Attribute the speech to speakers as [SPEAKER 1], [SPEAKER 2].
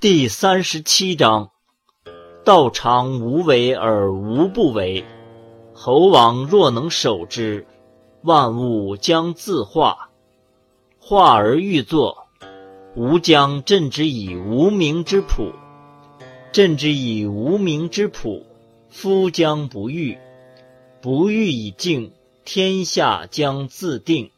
[SPEAKER 1] 第三十七章：道常无为而无不为。侯王若能守之，万物将自化；化而欲作，吾将镇之以无名之朴。镇之以无名之朴，夫将不欲；不欲以静，天下将自定。